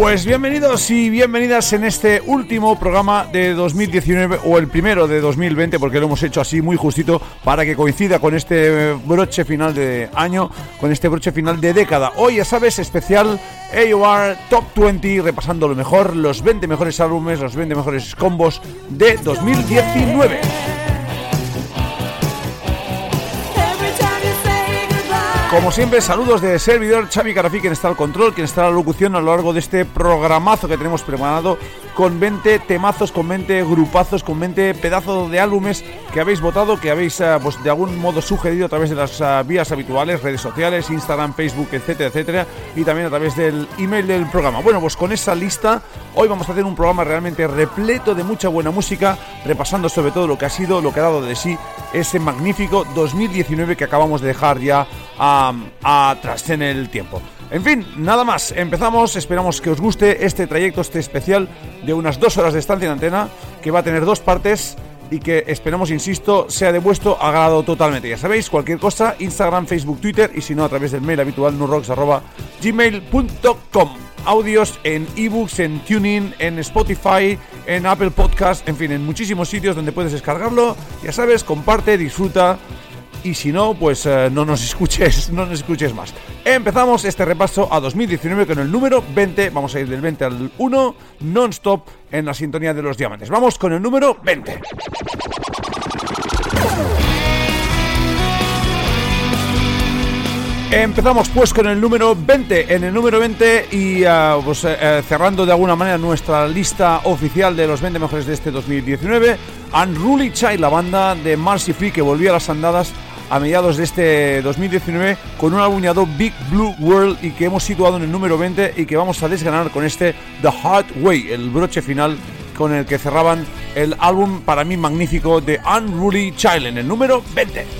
Pues bienvenidos y bienvenidas en este último programa de 2019 o el primero de 2020 porque lo hemos hecho así muy justito para que coincida con este broche final de año, con este broche final de década. Hoy ya sabes, especial AOR Top 20 repasando lo mejor, los 20 mejores álbumes, los 20 mejores combos de 2019. Como siempre, saludos de servidor Xavi Carafi, quien está al control, quien está a la locución a lo largo de este programazo que tenemos preparado con 20 temazos, con 20 grupazos, con 20 pedazos de álbumes que habéis votado, que habéis eh, pues, de algún modo sugerido a través de las eh, vías habituales, redes sociales, Instagram, Facebook, etcétera, etcétera, y también a través del email del programa. Bueno, pues con esa lista, hoy vamos a hacer un programa realmente repleto de mucha buena música, repasando sobre todo lo que ha sido, lo que ha dado de sí ese magnífico 2019 que acabamos de dejar ya atrás en el tiempo. En fin, nada más, empezamos, esperamos que os guste este trayecto, este especial de unas dos horas de estancia en antena, que va a tener dos partes y que esperemos, insisto, sea de vuestro agrado totalmente. Ya sabéis, cualquier cosa, Instagram, Facebook, Twitter y si no, a través del mail habitual nurrocks.gmail.com Audios en ebooks, en tuning, en Spotify, en Apple Podcast, en fin, en muchísimos sitios donde puedes descargarlo. Ya sabes, comparte, disfruta y si no, pues eh, no nos escuches, no nos escuches más. Empezamos este repaso a 2019 con el número 20, vamos a ir del 20 al 1, non-stop en la sintonía de los diamantes. Vamos con el número 20. Empezamos pues con el número 20. En el número 20 y eh, cerrando de alguna manera nuestra lista oficial de los 20 mejores de este 2019, Unruly Child, la banda de Marcy Free que volvió a las andadas a mediados de este 2019 con un álbum Big Blue World y que hemos situado en el número 20 y que vamos a desgranar con este The Hard Way, el broche final con el que cerraban el álbum para mí magnífico de Unruly Child en el número 20.